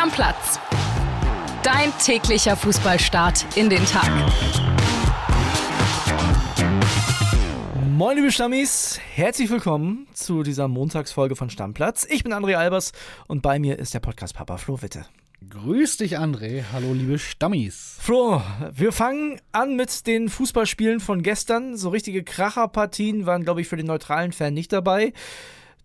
Stammplatz. Dein täglicher Fußballstart in den Tag. Moin liebe Stammis, herzlich willkommen zu dieser Montagsfolge von Stammplatz. Ich bin André Albers und bei mir ist der Podcast Papa Flo Witte. Grüß dich, André. Hallo, liebe Stammis. Flo, wir fangen an mit den Fußballspielen von gestern. So richtige Kracherpartien waren, glaube ich, für den neutralen Fan nicht dabei.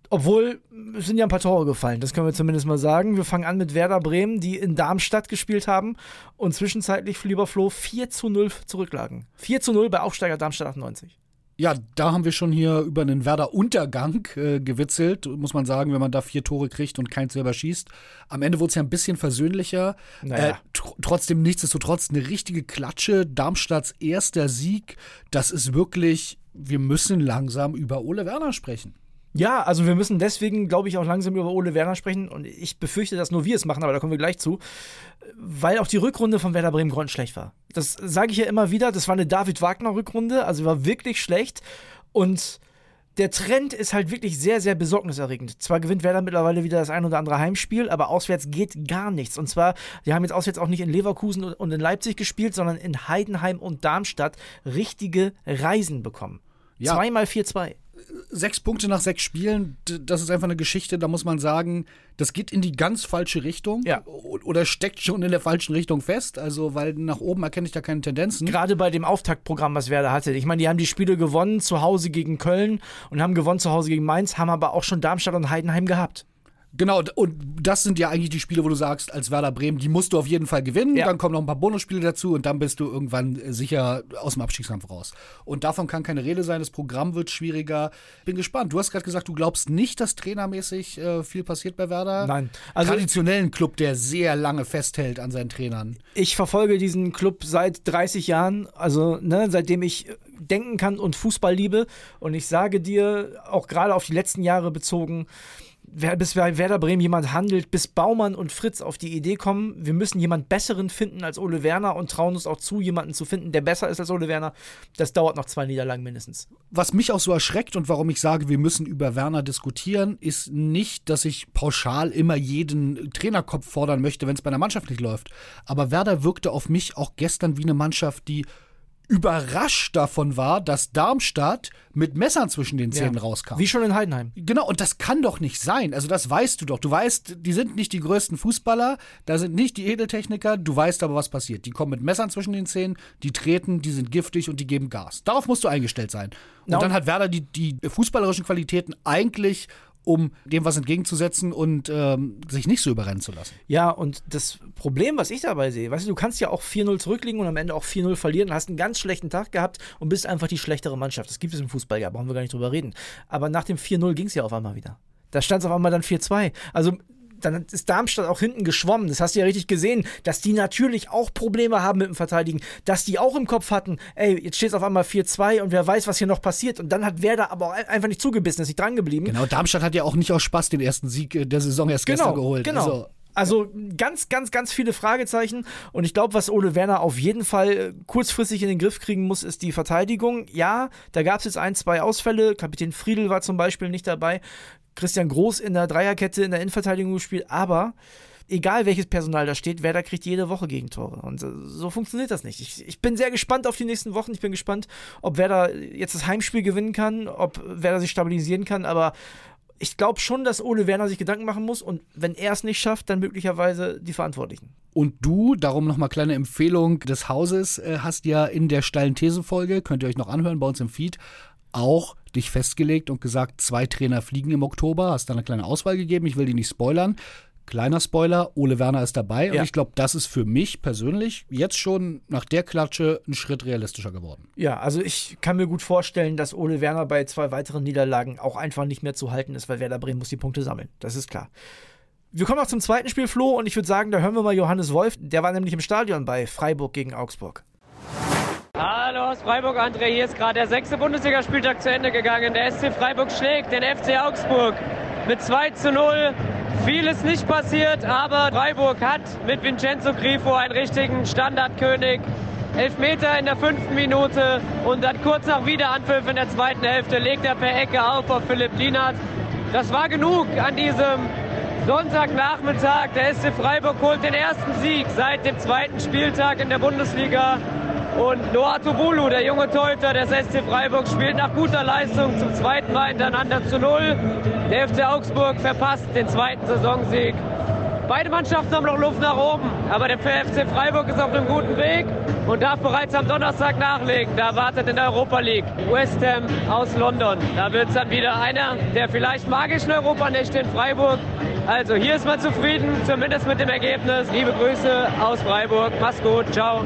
Obwohl, es sind ja ein paar Tore gefallen, das können wir zumindest mal sagen. Wir fangen an mit Werder Bremen, die in Darmstadt gespielt haben und zwischenzeitlich, lieber Flo, 4 zu 0 zurücklagen. 4 zu 0 bei Aufsteiger Darmstadt 98. Ja, da haben wir schon hier über einen Werder-Untergang äh, gewitzelt, muss man sagen, wenn man da vier Tore kriegt und keins selber schießt. Am Ende wurde es ja ein bisschen versöhnlicher. Naja. Äh, tr trotzdem nichtsdestotrotz eine richtige Klatsche. Darmstadts erster Sieg. Das ist wirklich, wir müssen langsam über Ole Werner sprechen. Ja, also wir müssen deswegen, glaube ich, auch langsam über Ole Werner sprechen. Und ich befürchte, dass nur wir es machen, aber da kommen wir gleich zu. Weil auch die Rückrunde von Werder Bremen grottenschlecht war. Das sage ich ja immer wieder. Das war eine David-Wagner-Rückrunde, also war wirklich schlecht. Und der Trend ist halt wirklich sehr, sehr besorgniserregend. Zwar gewinnt Werder mittlerweile wieder das ein oder andere Heimspiel, aber auswärts geht gar nichts. Und zwar, die haben jetzt auswärts auch nicht in Leverkusen und in Leipzig gespielt, sondern in Heidenheim und Darmstadt richtige Reisen bekommen. Ja. Zweimal 4-2 sechs Punkte nach sechs Spielen, das ist einfach eine Geschichte, da muss man sagen, das geht in die ganz falsche Richtung ja. oder steckt schon in der falschen Richtung fest. Also, weil nach oben erkenne ich da keine Tendenzen. Gerade bei dem Auftaktprogramm, was Werder hatte. Ich meine, die haben die Spiele gewonnen zu Hause gegen Köln und haben gewonnen zu Hause gegen Mainz, haben aber auch schon Darmstadt und Heidenheim gehabt. Genau, und das sind ja eigentlich die Spiele, wo du sagst, als Werder Bremen, die musst du auf jeden Fall gewinnen. Ja. Dann kommen noch ein paar Bonusspiele dazu und dann bist du irgendwann äh, sicher aus dem Abstiegskampf raus. Und davon kann keine Rede sein. Das Programm wird schwieriger. Bin gespannt. Du hast gerade gesagt, du glaubst nicht, dass trainermäßig äh, viel passiert bei Werder. Nein. Also Traditionellen Club, der sehr lange festhält an seinen Trainern. Ich verfolge diesen Club seit 30 Jahren, also ne, seitdem ich denken kann und Fußball liebe. Und ich sage dir, auch gerade auf die letzten Jahre bezogen, bis bei Werder Bremen jemand handelt, bis Baumann und Fritz auf die Idee kommen, wir müssen jemand Besseren finden als Ole Werner und trauen uns auch zu, jemanden zu finden, der besser ist als Ole Werner. Das dauert noch zwei Niederlagen mindestens. Was mich auch so erschreckt und warum ich sage, wir müssen über Werner diskutieren, ist nicht, dass ich pauschal immer jeden Trainerkopf fordern möchte, wenn es bei einer Mannschaft nicht läuft. Aber Werder wirkte auf mich auch gestern wie eine Mannschaft, die überrascht davon war, dass Darmstadt mit Messern zwischen den Zähnen Ja. rauskam. Wie schon in Heidenheim. Genau, und das kann doch nicht sein. Also das weißt du doch. Du weißt, die sind nicht die größten Fußballer, da sind nicht die Edeltechniker, du weißt aber, was passiert. Die kommen mit Messern zwischen den Zähnen, die treten, die sind giftig und die geben Gas. Darauf musst du eingestellt sein. Und und- dann hat Werder die, die fußballerischen Qualitäten eigentlich, um dem was entgegenzusetzen und ähm, sich nicht so überrennen zu lassen. Ja, und das Problem, was ich dabei sehe, weißt du, du kannst ja auch 4-0 zurückliegen und am Ende auch 4-0 verlieren, hast einen ganz schlechten Tag gehabt und bist einfach die schlechtere Mannschaft. Das gibt es im Fußball, ja, brauchen wir gar nicht drüber reden. Aber nach dem 4-0 ging es ja auf einmal wieder. Da stand es auf einmal dann 4-2. Also dann ist Darmstadt auch hinten geschwommen. Das hast du ja richtig gesehen, dass die natürlich auch Probleme haben mit dem Verteidigen, dass die auch im Kopf hatten, ey, jetzt steht es auf einmal 4-2 und wer weiß, was hier noch passiert. Und dann hat Werder aber auch einfach nicht zugebissen, ist nicht dran geblieben. Genau, Darmstadt hat ja auch nicht aus Spaß den ersten Sieg äh, der Saison erst Genau, gestern geholt. genau. Also, Also ganz, ganz, ganz viele Fragezeichen. Und ich glaube, was Ole Werner auf jeden Fall äh, kurzfristig in den Griff kriegen muss, ist die Verteidigung. Ja, da gab es jetzt ein, zwei Ausfälle. Kapitän Friedel war zum Beispiel nicht dabei. Christian Groß in der Dreierkette in der Innenverteidigung gespielt. Aber egal welches Personal da steht, Werder kriegt jede Woche Gegentore. Und äh, so funktioniert das nicht. Ich, ich bin sehr gespannt auf die nächsten Wochen. Ich bin gespannt, ob Werder jetzt das Heimspiel gewinnen kann, ob Werder sich stabilisieren kann. Aber ich glaube schon, dass Ole Werner sich Gedanken machen muss und wenn er es nicht schafft, dann möglicherweise die Verantwortlichen. Und du, darum nochmal kleine Empfehlung des Hauses, äh, hast ja in der steilen These-Folge, könnt ihr euch noch anhören bei uns im Feed, auch dich festgelegt und gesagt, zwei Trainer fliegen im Oktober, hast da eine kleine Auswahl gegeben, ich will die nicht spoilern. Kleiner Spoiler, Ole Werner ist dabei und Ja. ich glaube, das ist für mich persönlich jetzt schon nach der Klatsche ein Schritt realistischer geworden. Ja, also ich kann mir gut vorstellen, dass Ole Werner bei zwei weiteren Niederlagen auch einfach nicht mehr zu halten ist, weil Werder Bremen muss die Punkte sammeln. Das ist klar. Wir kommen noch zum zweiten Spiel, Flo, und ich würde sagen, da hören wir mal Johannes Wolf. Der war nämlich im Stadion bei Freiburg gegen Augsburg. Hallo aus Freiburg, André. Hier ist gerade der sechste Bundesligaspieltag zu Ende gegangen. Der SC Freiburg schlägt den FC Augsburg mit 2 zu 0. Vieles nicht passiert, aber Freiburg hat mit Vincenzo Grifo einen richtigen Standardkönig. Elfmeter in der fünften Minute und dann kurz nach Wiederanpfiff in der zweiten Hälfte legt er per Ecke auf auf Philipp Lienert. Das war genug an diesem Sonntagnachmittag, der SC Freiburg holt den ersten Sieg seit dem zweiten Spieltag in der Bundesliga. Und Noah Tobulu, der junge Torhüter des SC Freiburg, spielt nach guter Leistung zum zweiten Mal hintereinander zu Null. Der FC Augsburg verpasst den zweiten Saisonsieg. Beide Mannschaften haben noch Luft nach oben, aber der FC Freiburg ist auf einem guten Weg und darf bereits am Donnerstag nachlegen. Da wartet in der Europa League West Ham aus London. Da wird es dann wieder einer der vielleicht magischen Europanächte in Freiburg. Also hier ist man zufrieden, zumindest mit dem Ergebnis. Liebe Grüße aus Freiburg. Mach's gut. Ciao.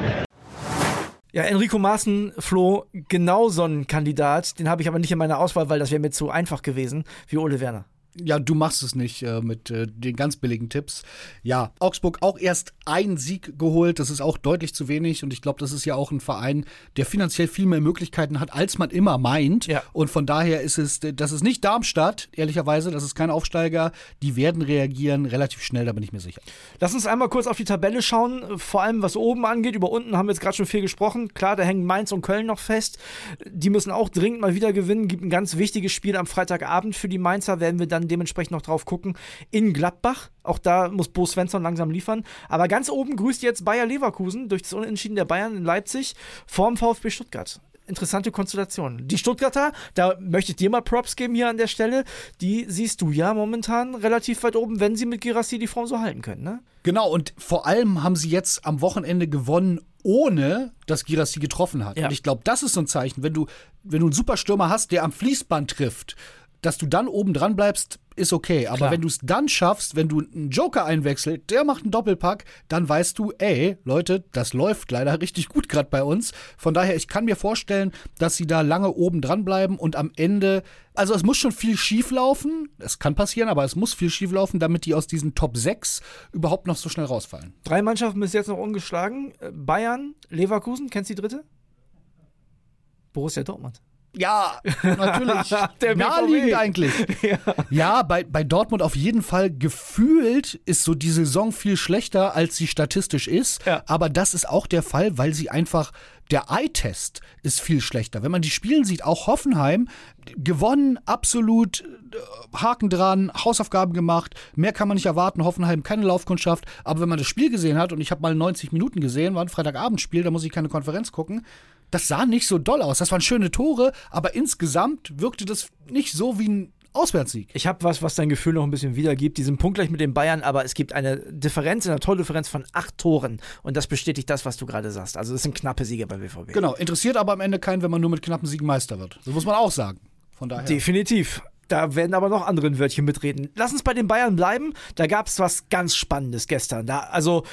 Ja, Enrico Maaßen, Flo, genau so ein Kandidat. Den habe ich aber nicht in meiner Auswahl, weil das wäre mir zu einfach gewesen, wie Ole Werner. Ja, du machst es nicht äh, mit äh, den ganz billigen Tipps. Ja, Augsburg auch erst einen Sieg geholt. Das ist auch deutlich zu wenig. Und ich glaube, das ist ja auch ein Verein, der finanziell viel mehr Möglichkeiten hat, als man immer meint. Ja. Und von daher ist es, das ist nicht Darmstadt, ehrlicherweise. Das ist kein Aufsteiger. Die werden reagieren relativ schnell, da bin ich mir sicher. Lass uns einmal kurz auf die Tabelle schauen. Vor allem, was oben angeht. Über unten haben wir jetzt gerade schon viel gesprochen. Klar, da hängen Mainz und Köln noch fest. Die müssen auch dringend mal wieder gewinnen. Gibt ein ganz wichtiges Spiel am Freitagabend für die Mainzer. Werden wir dann dementsprechend noch drauf gucken. In Gladbach, auch da muss Bo Svensson langsam liefern. Aber ganz oben grüßt jetzt Bayer Leverkusen durch das Unentschieden der Bayern in Leipzig vorm VfB Stuttgart. Interessante Konstellation. Die Stuttgarter, da möchte ich dir mal Props geben hier an der Stelle. Die siehst du ja momentan relativ weit oben, wenn sie mit Girassi die Form so halten können, ne? Genau, und vor allem haben sie jetzt am Wochenende gewonnen, ohne dass Girassi getroffen hat. Ja. Und ich glaube, das ist so ein Zeichen, wenn du, wenn du einen Superstürmer hast, der am Fließband trifft, dass du dann oben dran bleibst, ist okay. Aber Klar. wenn du es dann schaffst, wenn du einen Joker einwechselt, der macht einen Doppelpack, dann weißt du, ey, Leute, das läuft leider richtig gut gerade bei uns. Von daher, ich kann mir vorstellen, dass sie da lange oben dran bleiben und am Ende, also es muss schon viel schief laufen. Es kann passieren, aber es muss viel schief laufen, damit die aus diesen Top 6 überhaupt noch so schnell rausfallen. Drei Mannschaften bis jetzt noch ungeschlagen. Äh, Bayern, Leverkusen, kennst du die dritte? Borussia Dortmund. Ja, natürlich. Der Naheliegend eigentlich. Ja, bei, bei Dortmund auf jeden Fall gefühlt ist so die Saison viel schlechter, als sie statistisch ist. Ja. Aber das ist auch der Fall, weil sie einfach. Der Eye-Test ist viel schlechter. Wenn man die Spielen sieht, auch Hoffenheim, gewonnen, absolut, äh, Haken dran, Hausaufgaben gemacht, mehr kann man nicht erwarten. Hoffenheim keine Laufkundschaft. Aber wenn man das Spiel gesehen hat, und ich habe mal 90 Minuten gesehen, war ein Freitagabendspiel, da muss ich keine Konferenz gucken, das sah nicht so doll aus. Das waren schöne Tore, aber insgesamt wirkte das nicht so wie ein Auswärtssieg. Ich habe was, was dein Gefühl noch ein bisschen wiedergibt. Die sind punktgleich mit den Bayern, aber es gibt eine Differenz, eine Tordifferenz von acht Toren. Und das bestätigt das, was du gerade sagst. Also es sind knappe Siege bei BVB. Genau, interessiert aber am Ende keinen, wenn man nur mit knappen Siegen Meister wird. So muss man auch sagen. Von daher. Definitiv. Da werden aber noch andere Wörtchen mitreden. Lass uns bei den Bayern bleiben. Da gab es was ganz Spannendes gestern. Da, also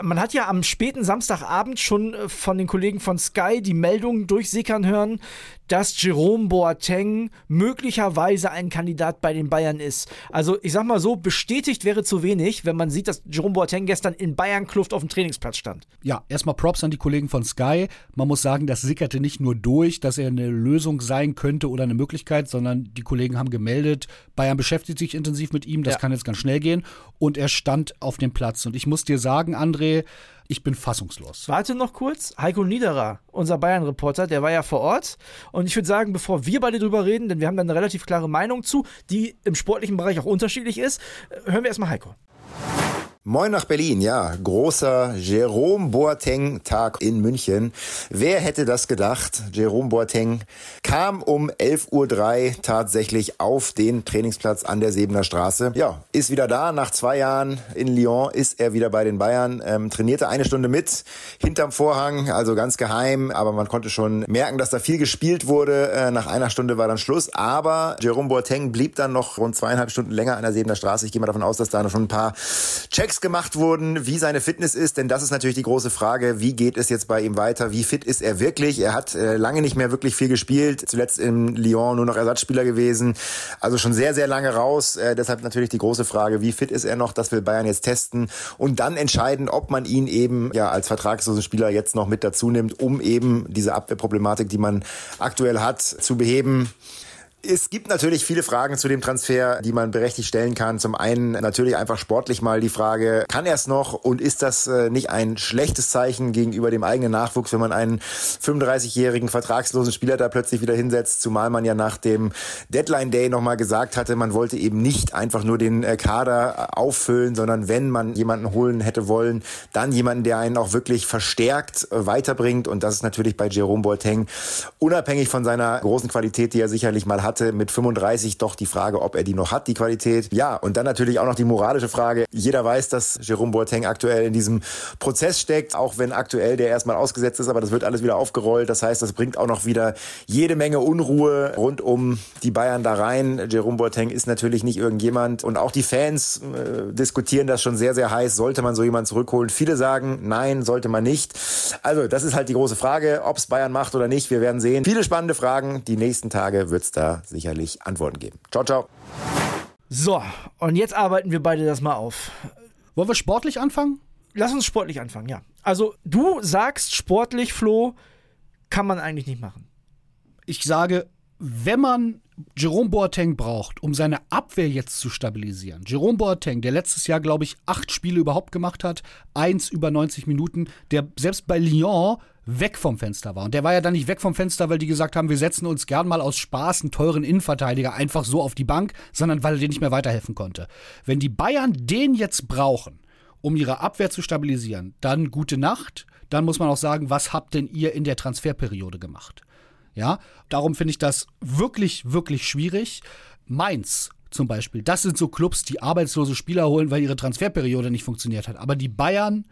man hat ja am späten Samstagabend schon äh, von den Kollegen von Sky die Meldung durchsickern hören, dass Jerome Boateng möglicherweise ein Kandidat bei den Bayern ist. Also ich sag mal so, bestätigt wäre zu wenig, wenn man sieht, dass Jerome Boateng gestern in Bayern-Kluft auf dem Trainingsplatz stand. Ja, erstmal Props an die Kollegen von Sky. Man muss sagen, das sickerte nicht nur durch, dass er eine Lösung sein könnte oder eine Möglichkeit, sondern die Kollegen haben gemeldet, Bayern beschäftigt sich intensiv mit ihm, das Ja. kann jetzt ganz schnell gehen. Und er stand auf dem Platz. Und ich muss dir sagen, André, ich bin fassungslos. Warte noch kurz. Heiko Niederer, unser Bayern-Reporter, der war ja vor Ort. Und ich würde sagen, bevor wir beide drüber reden, denn wir haben da eine relativ klare Meinung zu, die im sportlichen Bereich auch unterschiedlich ist, äh, hören wir erstmal Heiko. Moin nach Berlin, ja. Großer Jerome Boateng-Tag in München. Wer hätte das gedacht? Jerome Boateng kam um 11.03 Uhr tatsächlich auf den Trainingsplatz an der Sebener Straße. Ja, ist wieder da. Nach zwei Jahren in Lyon ist er wieder bei den Bayern. Ähm, trainierte eine Stunde mit, hinterm Vorhang, also ganz geheim. Aber man konnte schon merken, dass da viel gespielt wurde. Äh, nach einer Stunde war dann Schluss. Aber Jerome Boateng blieb dann noch rund zweieinhalb Stunden länger an der Sebener Straße. Ich gehe mal davon aus, dass da noch schon ein paar Checks gemacht wurden, wie seine Fitness ist, denn das ist natürlich die große Frage, wie geht es jetzt bei ihm weiter, wie fit ist er wirklich? Er hat äh, lange nicht mehr wirklich viel gespielt, zuletzt in Lyon nur noch Ersatzspieler gewesen, also schon sehr, sehr lange raus, äh, deshalb natürlich die große Frage, wie fit ist er noch, das will Bayern jetzt testen und dann entscheiden, ob man ihn eben ja als vertragslosen Spieler jetzt noch mit dazu nimmt, um eben diese Abwehrproblematik, die man aktuell hat, zu beheben. Es gibt natürlich viele Fragen zu dem Transfer, die man berechtigt stellen kann. Zum einen natürlich einfach sportlich mal die Frage, kann er es noch und ist das äh, nicht ein schlechtes Zeichen gegenüber dem eigenen Nachwuchs, wenn man einen 35-jährigen vertragslosen Spieler da plötzlich wieder hinsetzt, zumal man ja nach dem Deadline Day nochmal gesagt hatte, man wollte eben nicht einfach nur den äh, Kader äh, auffüllen, sondern wenn man jemanden holen hätte wollen, dann jemanden, der einen auch wirklich verstärkt weiterbringt und das ist natürlich bei Jerome Boateng unabhängig von seiner großen Qualität, die er sicherlich mal hat, hatte mit 35 doch die Frage, ob er die noch hat, die Qualität. Ja, und dann natürlich auch noch die moralische Frage. Jeder weiß, dass Jerome Boateng aktuell in diesem Prozess steckt, auch wenn aktuell der erstmal ausgesetzt ist, aber das wird alles wieder aufgerollt. Das heißt, das bringt auch noch wieder jede Menge Unruhe rund um die Bayern da rein. Jerome Boateng ist natürlich nicht irgendjemand und auch die Fans äh, diskutieren das schon sehr, sehr heiß. Sollte man so jemanden zurückholen? Viele sagen, nein, sollte man nicht. Also, das ist halt die große Frage, ob es Bayern macht oder nicht. Wir werden sehen. Viele spannende Fragen. Die nächsten Tage wird es da sicherlich Antworten geben. Ciao, ciao. So, und jetzt arbeiten wir beide das mal auf. Wollen wir sportlich anfangen? Lass uns sportlich anfangen, ja. Also, du sagst sportlich, Flo, kann man eigentlich nicht machen. Ich sage, wenn man Jerome Boateng braucht, um seine Abwehr jetzt zu stabilisieren. Jerome Boateng, der letztes Jahr, glaube ich, acht Spiele überhaupt gemacht hat, eins über 90 Minuten, der selbst bei Lyon weg vom Fenster war. Und der war ja dann nicht weg vom Fenster, weil die gesagt haben, wir setzen uns gern mal aus Spaß einen teuren Innenverteidiger einfach so auf die Bank, sondern weil er dir nicht mehr weiterhelfen konnte. Wenn die Bayern den jetzt brauchen, um ihre Abwehr zu stabilisieren, dann gute Nacht. Dann muss man auch sagen, was habt denn ihr in der Transferperiode gemacht? Ja, darum finde ich das wirklich, wirklich schwierig. Mainz zum Beispiel, das sind so Clubs, die arbeitslose Spieler holen, weil ihre Transferperiode nicht funktioniert hat. Aber die Bayern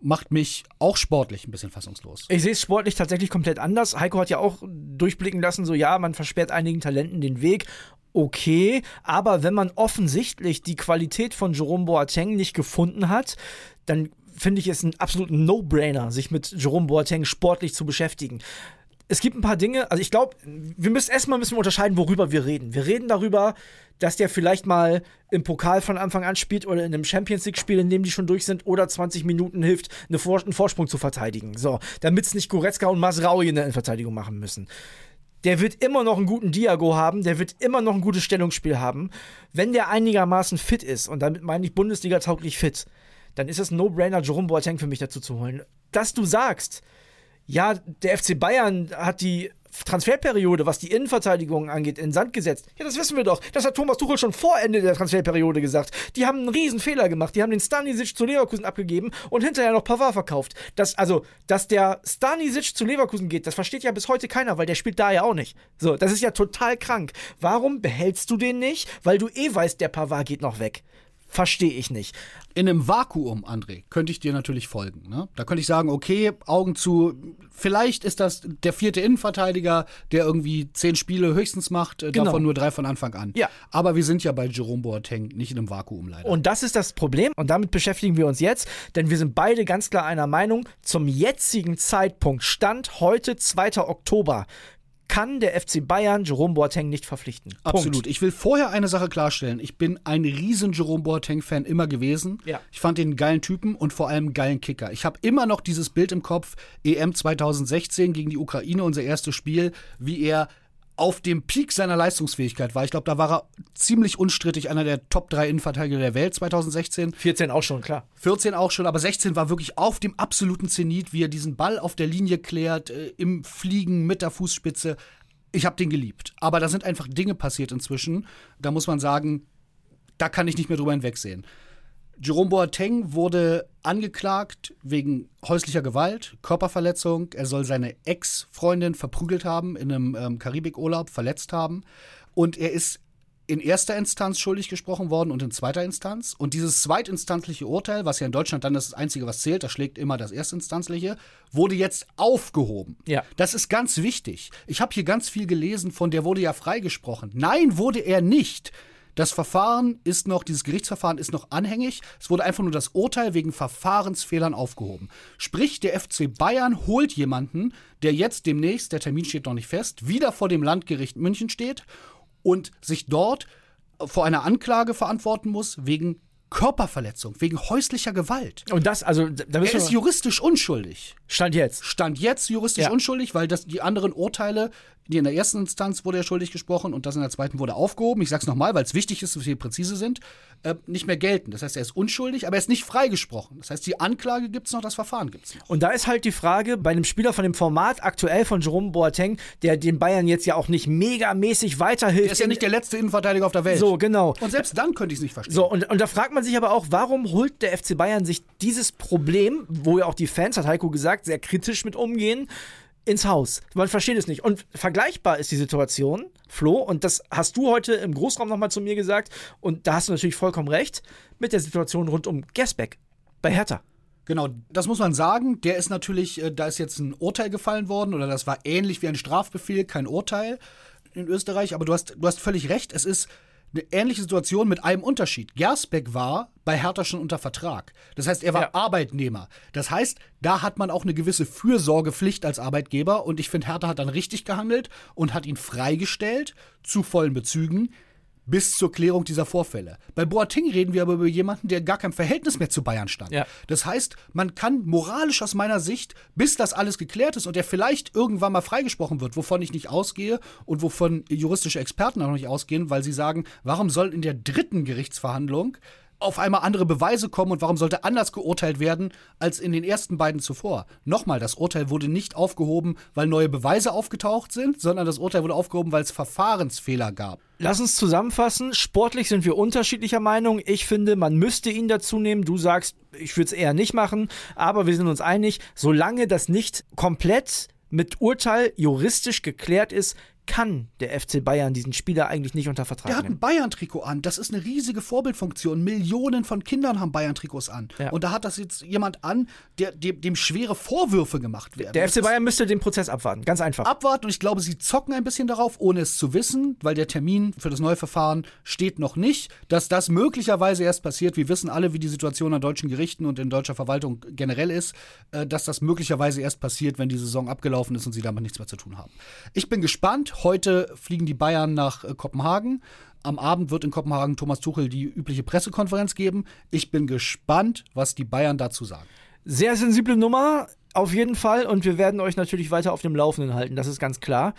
macht mich auch sportlich ein bisschen fassungslos. Ich sehe es sportlich tatsächlich komplett anders. Heiko hat ja auch durchblicken lassen, so ja, man versperrt einigen Talenten den Weg. Okay, aber wenn man offensichtlich die Qualität von Jerome Boateng nicht gefunden hat, dann finde ich es ein absoluten No-Brainer, sich mit Jerome Boateng sportlich zu beschäftigen es gibt ein paar Dinge, also ich glaube, wir müssen erstmal müssen wir unterscheiden, worüber wir reden. Wir reden darüber, dass der vielleicht mal im Pokal von Anfang an spielt oder in einem Champions League-Spiel, in dem die schon durch sind, oder 20 Minuten hilft, eine Vor einen Vorsprung zu verteidigen. So, damit es nicht Goretzka und Masraui in der Innenverteidigung machen müssen. Der wird immer noch einen guten Diago haben, der wird immer noch ein gutes Stellungsspiel haben. Wenn der einigermaßen fit ist, und damit meine ich Bundesliga tauglich fit, dann ist es ein No-Brainer, Jerome Boateng für mich dazu zu holen. Dass du sagst, ja, der FC Bayern hat die Transferperiode, was die Innenverteidigung angeht, in Sand gesetzt. Ja, das wissen wir doch. Das hat Thomas Tuchel schon vor Ende der Transferperiode gesagt. Die haben einen riesen Fehler gemacht. Die haben den Stanisic zu Leverkusen abgegeben und hinterher noch Pavard verkauft. Das, also, dass der Stanisic zu Leverkusen geht, das versteht ja bis heute keiner, weil der spielt da ja auch nicht. So, das ist ja total krank. Warum behältst du den nicht? Weil du eh weißt, der Pavard geht noch weg. Verstehe ich nicht. In einem Vakuum, André, könnte ich dir natürlich folgen. Ne? Da könnte ich sagen, okay, Augen zu, vielleicht ist das der vierte Innenverteidiger, der irgendwie zehn Spiele höchstens macht, äh, genau. davon nur drei von Anfang an. Ja. Aber wir sind ja bei Jerome Boateng nicht in einem Vakuum leider. Und das ist das Problem und damit beschäftigen wir uns jetzt, denn wir sind beide ganz klar einer Meinung, zum jetzigen Zeitpunkt, Stand heute 2. Oktober, kann der FC Bayern Jerome Boateng nicht verpflichten. Absolut. Punkt. Ich will vorher eine Sache klarstellen. Ich bin ein riesen Jerome Boateng-Fan immer gewesen. Ja. Ich fand ihn einen geilen Typen und vor allem einen geilen Kicker. Ich habe immer noch dieses Bild im Kopf, EM 2016 gegen die Ukraine, unser erstes Spiel, wie er auf dem Peak seiner Leistungsfähigkeit war. Ich glaube, da war er ziemlich unstrittig einer der Top 3 Innenverteidiger der Welt 2016. 14 auch schon, klar. 14 auch schon, aber 16 war wirklich auf dem absoluten Zenit, wie er diesen Ball auf der Linie klärt, äh, im Fliegen mit der Fußspitze. Ich habe den geliebt. Aber da sind einfach Dinge passiert inzwischen. Da muss man sagen, da kann ich nicht mehr drüber hinwegsehen. Jerome Boateng wurde angeklagt wegen häuslicher Gewalt, Körperverletzung. Er soll seine Ex-Freundin verprügelt haben, in einem ähm, Karibikurlaub verletzt haben. Und er ist in erster Instanz schuldig gesprochen worden und in zweiter Instanz. Und dieses zweitinstanzliche Urteil, was ja in Deutschland dann das Einzige, was zählt, das schlägt immer das erstinstanzliche, wurde jetzt aufgehoben. Ja. Das ist ganz wichtig. Ich habe hier ganz viel gelesen von, der wurde ja freigesprochen. Nein, wurde er nicht. Das Verfahren ist noch, dieses Gerichtsverfahren ist noch anhängig. Es wurde einfach nur das Urteil wegen Verfahrensfehlern aufgehoben. Sprich, der FC Bayern holt jemanden, der jetzt demnächst, der Termin steht noch nicht fest, wieder vor dem Landgericht München steht und sich dort vor einer Anklage verantworten muss wegen Körperverletzung, wegen häuslicher Gewalt. Und das, also, da er ist juristisch unschuldig. Stand jetzt. Stand jetzt juristisch Ja. unschuldig, weil das die anderen Urteile, die in der ersten Instanz wurde er schuldig gesprochen und das in der zweiten wurde aufgehoben. Ich sag's nochmal, weil es wichtig ist, dass wir präzise sind, äh, nicht mehr gelten. Das heißt, er ist unschuldig, aber er ist nicht freigesprochen. Das heißt, die Anklage gibt's noch, das Verfahren gibt's noch. Und da ist halt die Frage, bei einem Spieler von dem Format aktuell von Jerome Boateng, der den Bayern jetzt ja auch nicht megamäßig weiterhilft. Er ist ja nicht der letzte Innenverteidiger auf der Welt. So, genau. Und selbst dann könnte ich es nicht verstehen. So, und, und da fragt man sich aber auch, warum holt der FC Bayern sich dieses Problem, wo ja auch die Fans, hat Heiko gesagt, sehr kritisch mit umgehen, ins Haus? Man versteht es nicht. Und vergleichbar ist die Situation, Flo, und das hast du heute im Großraum nochmal zu mir gesagt, und da hast du natürlich vollkommen recht, mit der Situation rund um Gersbeck bei Hertha. Genau, das muss man sagen. Der ist natürlich, äh, da ist jetzt ein Urteil gefallen worden oder das war ähnlich wie ein Strafbefehl, kein Urteil in Österreich. Aber du hast, du hast völlig recht. Es ist eine ähnliche Situation mit einem Unterschied. Gersbeck war bei Hertha schon unter Vertrag. Das heißt, er war Ja. Arbeitnehmer. Das heißt, da hat man auch eine gewisse Fürsorgepflicht als Arbeitgeber. Und ich finde, Hertha hat dann richtig gehandelt und hat ihn freigestellt zu vollen Bezügen bis zur Klärung dieser Vorfälle. Bei Boateng reden wir aber über jemanden, der gar kein Verhältnis mehr zu Bayern stand. Ja. Das heißt, man kann moralisch aus meiner Sicht, bis das alles geklärt ist und er vielleicht irgendwann mal freigesprochen wird, wovon ich nicht ausgehe und wovon juristische Experten auch nicht ausgehen, weil sie sagen, warum soll in der dritten Gerichtsverhandlung auf einmal andere Beweise kommen und warum sollte anders geurteilt werden als in den ersten beiden zuvor? Nochmal, das Urteil wurde nicht aufgehoben, weil neue Beweise aufgetaucht sind, sondern das Urteil wurde aufgehoben, weil es Verfahrensfehler gab. Lass uns zusammenfassen. Sportlich sind wir unterschiedlicher Meinung. Ich finde, man müsste ihn dazu nehmen. Du sagst, ich würde es eher nicht machen. Aber wir sind uns einig, solange das nicht komplett mit Urteil juristisch geklärt ist, kann der FC Bayern diesen Spieler eigentlich nicht unter Vertrag Der hat ein. Bayern-Trikot an. Das ist eine riesige Vorbildfunktion. Millionen von Kindern haben Bayern-Trikots an. Ja. Und da hat das jetzt jemand an, der, dem, dem schwere Vorwürfe gemacht werden. Der Das FC Bayern müsste den Prozess abwarten. Ganz einfach. abwarten und ich glaube, sie zocken ein bisschen darauf, ohne es zu wissen, weil der Termin für das neue Verfahren steht noch nicht. Dass das möglicherweise erst passiert, wir wissen alle, wie die Situation an deutschen Gerichten und in deutscher Verwaltung generell ist, äh, dass das möglicherweise erst passiert, wenn die Saison abgelaufen ist und sie damit nichts mehr zu tun haben. Ich bin gespannt. Heute fliegen die Bayern nach äh, Kopenhagen. Am Abend wird in Kopenhagen Thomas Tuchel die übliche Pressekonferenz geben. Ich bin gespannt, was die Bayern dazu sagen. Sehr sensible Nummer, auf jeden Fall. Und wir werden euch natürlich weiter auf dem Laufenden halten, das ist ganz klar.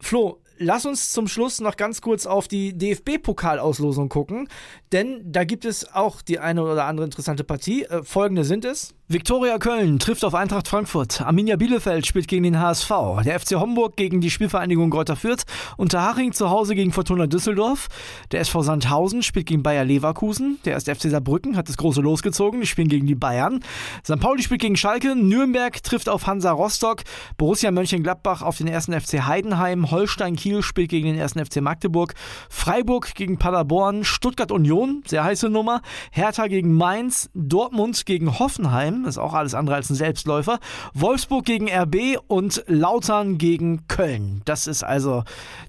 Flo, lass uns zum Schluss noch ganz kurz auf die DFB-Pokalauslosung gucken, denn da gibt es auch die eine oder andere interessante Partie. Äh, folgende sind es. Viktoria Köln trifft auf Eintracht Frankfurt. Arminia Bielefeld spielt gegen den HSV. Der FC Homburg gegen die Spielvereinigung Greuther Fürth. Unterhaching zu Hause gegen Fortuna Düsseldorf. Der SV Sandhausen spielt gegen Bayer Leverkusen. Der erste FC Saarbrücken hat das große losgezogen. Die spielen gegen die Bayern. St. Pauli spielt gegen Schalke. Nürnberg trifft auf Hansa Rostock. Borussia Mönchengladbach auf den ersten FC Heidenheim. Holstein Kiel spielt gegen den ersten FC Magdeburg. Freiburg gegen Paderborn. Stuttgart Union, sehr heiße Nummer. Hertha gegen Mainz. Dortmund gegen Hoffenheim. Ist auch alles andere als ein Selbstläufer. Wolfsburg gegen RB und Lautern gegen Köln. Das ist also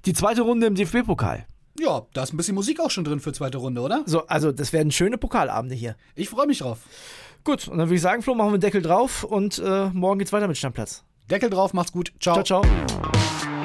die zweite Runde im DFB-Pokal. Ja, da ist ein bisschen Musik auch schon drin für zweite Runde, oder? So, also das werden schöne Pokalabende hier. Ich freue mich drauf. Gut, und dann würde ich sagen, Flo, machen wir den Deckel drauf und äh, morgen geht's weiter mit Stammplatz. Deckel drauf, macht's gut. Ciao. Ciao, ciao.